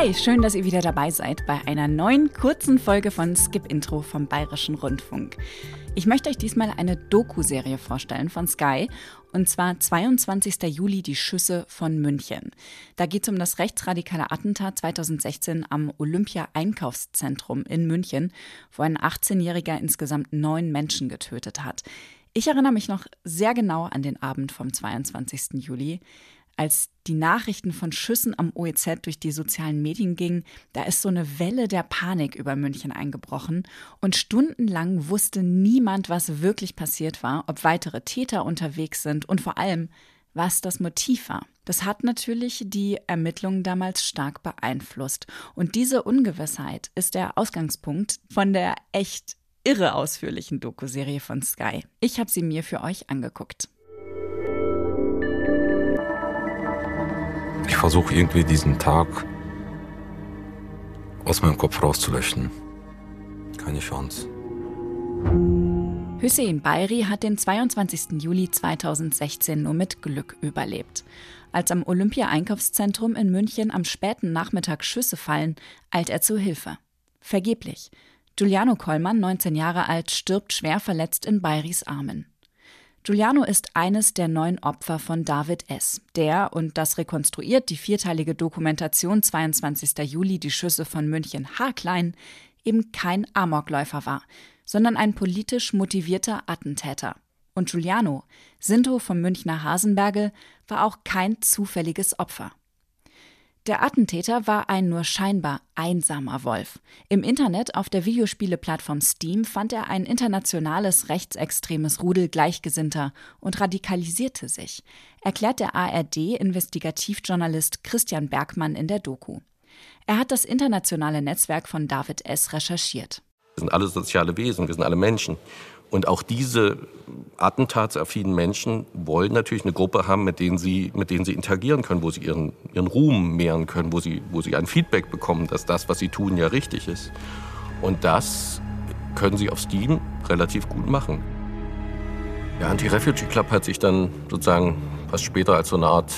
Hi, schön, dass ihr wieder dabei seid bei einer neuen kurzen Folge von Skip Intro vom Bayerischen Rundfunk. Ich möchte euch diesmal eine Doku-Serie vorstellen von Sky und zwar 22. Juli die Schüsse von München. Da geht es um das rechtsradikale Attentat 2016 am Olympia-Einkaufszentrum in München, wo ein 18-Jähriger insgesamt neun Menschen getötet hat. Ich erinnere mich noch sehr genau an den Abend vom 22. Juli als die Nachrichten von Schüssen am OEZ durch die sozialen Medien gingen, da ist so eine Welle der Panik über München eingebrochen und stundenlang wusste niemand, was wirklich passiert war, ob weitere Täter unterwegs sind und vor allem, was das Motiv war. Das hat natürlich die Ermittlungen damals stark beeinflusst. Und diese Ungewissheit ist der Ausgangspunkt von der echt irre ausführlichen Doku-Serie von Sky. Ich habe sie mir für euch angeguckt. Versuche irgendwie diesen Tag aus meinem Kopf rauszulöschen. Keine Chance. Hüseyin Bayri hat den 22. Juli 2016 nur mit Glück überlebt. Als am Olympia-Einkaufszentrum in München am späten Nachmittag Schüsse fallen, eilt er zu Hilfe. Vergeblich. Giuliano Kollmann, 19 Jahre alt, stirbt schwer verletzt in Bayris Armen. Giuliano ist eines der neun Opfer von David S., der, und das rekonstruiert die vierteilige Dokumentation 22. Juli die Schüsse von München haarklein, eben kein Amokläufer war, sondern ein politisch motivierter Attentäter. Und Giuliano, Sinto vom Münchner Hasenbergel, war auch kein zufälliges Opfer. Der Attentäter war ein nur scheinbar einsamer Wolf. Im Internet auf der Videospieleplattform Steam fand er ein internationales rechtsextremes Rudel Gleichgesinnter und radikalisierte sich, erklärt der ARD-Investigativjournalist Christian Bergmann in der Doku. Er hat das internationale Netzwerk von David S. recherchiert. Wir sind alle soziale Wesen, wir sind alle Menschen. Und auch diese attentatsaffinen Menschen wollen natürlich eine Gruppe haben, mit denen sie, mit denen sie interagieren können, wo sie ihren, ihren Ruhm mehren können, wo sie, wo sie ein Feedback bekommen, dass das, was sie tun, ja richtig ist. Und das können sie auf Steam relativ gut machen. Der Anti-Refugee Club hat sich dann sozusagen fast später als so eine Art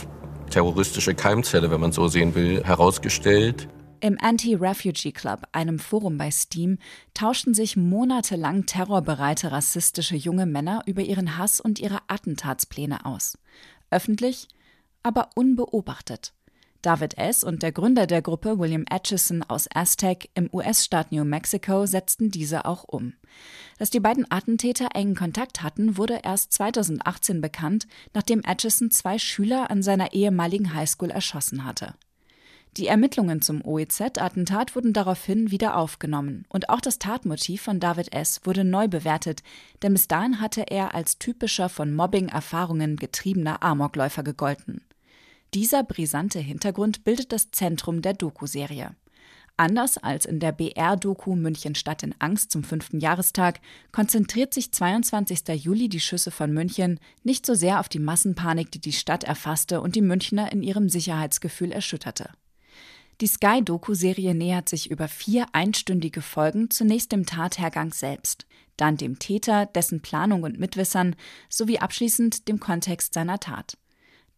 terroristische Keimzelle, wenn man so sehen will, herausgestellt. Im Anti-Refugee Club, einem Forum bei Steam, tauschten sich monatelang terrorbereite rassistische junge Männer über ihren Hass und ihre Attentatspläne aus. Öffentlich, aber unbeobachtet. David S. und der Gründer der Gruppe William Atchison aus Aztec im US-Staat New Mexico setzten diese auch um. Dass die beiden Attentäter engen Kontakt hatten, wurde erst 2018 bekannt, nachdem Atchison zwei Schüler an seiner ehemaligen Highschool erschossen hatte. Die Ermittlungen zum OEZ-Attentat wurden daraufhin wieder aufgenommen und auch das Tatmotiv von David S. wurde neu bewertet, denn bis dahin hatte er als typischer von Mobbing-Erfahrungen getriebener Amokläufer gegolten. Dieser brisante Hintergrund bildet das Zentrum der Doku-Serie. Anders als in der BR-Doku München Stadt in Angst zum fünften Jahrestag konzentriert sich 22. Juli die Schüsse von München nicht so sehr auf die Massenpanik, die die Stadt erfasste und die Münchner in ihrem Sicherheitsgefühl erschütterte. Die Sky-Doku-Serie nähert sich über vier einstündige Folgen zunächst dem Tathergang selbst, dann dem Täter, dessen Planung und Mitwissern sowie abschließend dem Kontext seiner Tat.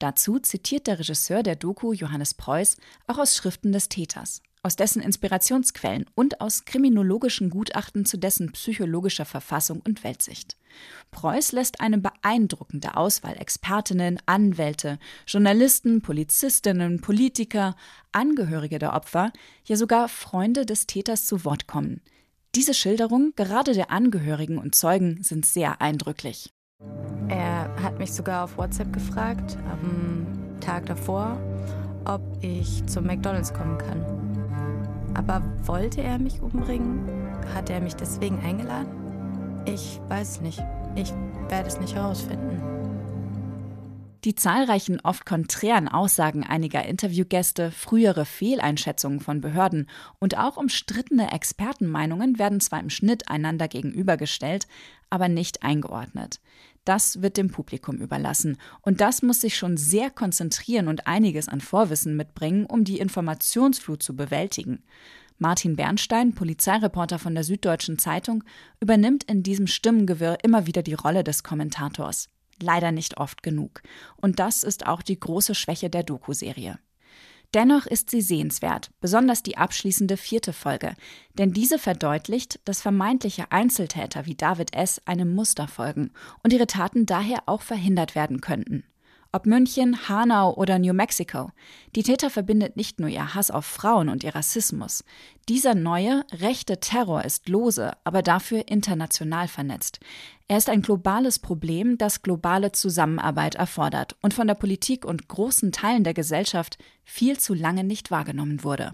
Dazu zitiert der Regisseur der Doku Johannes Preuß auch aus Schriften des Täters aus dessen Inspirationsquellen und aus kriminologischen Gutachten zu dessen psychologischer Verfassung und Weltsicht. Preuß lässt eine beeindruckende Auswahl Expertinnen, Anwälte, Journalisten, Polizistinnen, Politiker, Angehörige der Opfer, ja sogar Freunde des Täters zu Wort kommen. Diese Schilderungen, gerade der Angehörigen und Zeugen, sind sehr eindrücklich. Er hat mich sogar auf WhatsApp gefragt, am Tag davor, ob ich zum McDonald's kommen kann. Aber wollte er mich umbringen? Hat er mich deswegen eingeladen? Ich weiß nicht. Ich werde es nicht herausfinden. Die zahlreichen, oft konträren Aussagen einiger Interviewgäste, frühere Fehleinschätzungen von Behörden und auch umstrittene Expertenmeinungen werden zwar im Schnitt einander gegenübergestellt, aber nicht eingeordnet. Das wird dem Publikum überlassen. Und das muss sich schon sehr konzentrieren und einiges an Vorwissen mitbringen, um die Informationsflut zu bewältigen. Martin Bernstein, Polizeireporter von der Süddeutschen Zeitung, übernimmt in diesem Stimmengewirr immer wieder die Rolle des Kommentators. Leider nicht oft genug. Und das ist auch die große Schwäche der Doku-Serie. Dennoch ist sie sehenswert, besonders die abschließende vierte Folge, denn diese verdeutlicht, dass vermeintliche Einzeltäter wie David S. einem Muster folgen und ihre Taten daher auch verhindert werden könnten. Ob München, Hanau oder New Mexico. Die Täter verbindet nicht nur ihr Hass auf Frauen und ihr Rassismus. Dieser neue, rechte Terror ist lose, aber dafür international vernetzt. Er ist ein globales Problem, das globale Zusammenarbeit erfordert und von der Politik und großen Teilen der Gesellschaft viel zu lange nicht wahrgenommen wurde.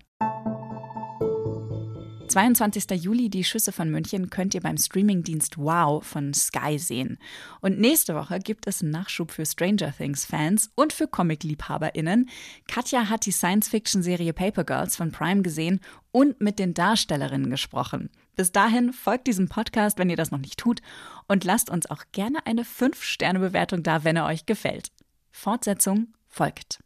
22. Juli, die Schüsse von München, könnt ihr beim Streamingdienst Wow von Sky sehen. Und nächste Woche gibt es einen Nachschub für Stranger Things-Fans und für Comic-LiebhaberInnen. Katja hat die Science-Fiction-Serie Paper Girls von Prime gesehen und mit den Darstellerinnen gesprochen. Bis dahin folgt diesem Podcast, wenn ihr das noch nicht tut, und lasst uns auch gerne eine 5-Sterne-Bewertung da, wenn er euch gefällt. Fortsetzung folgt.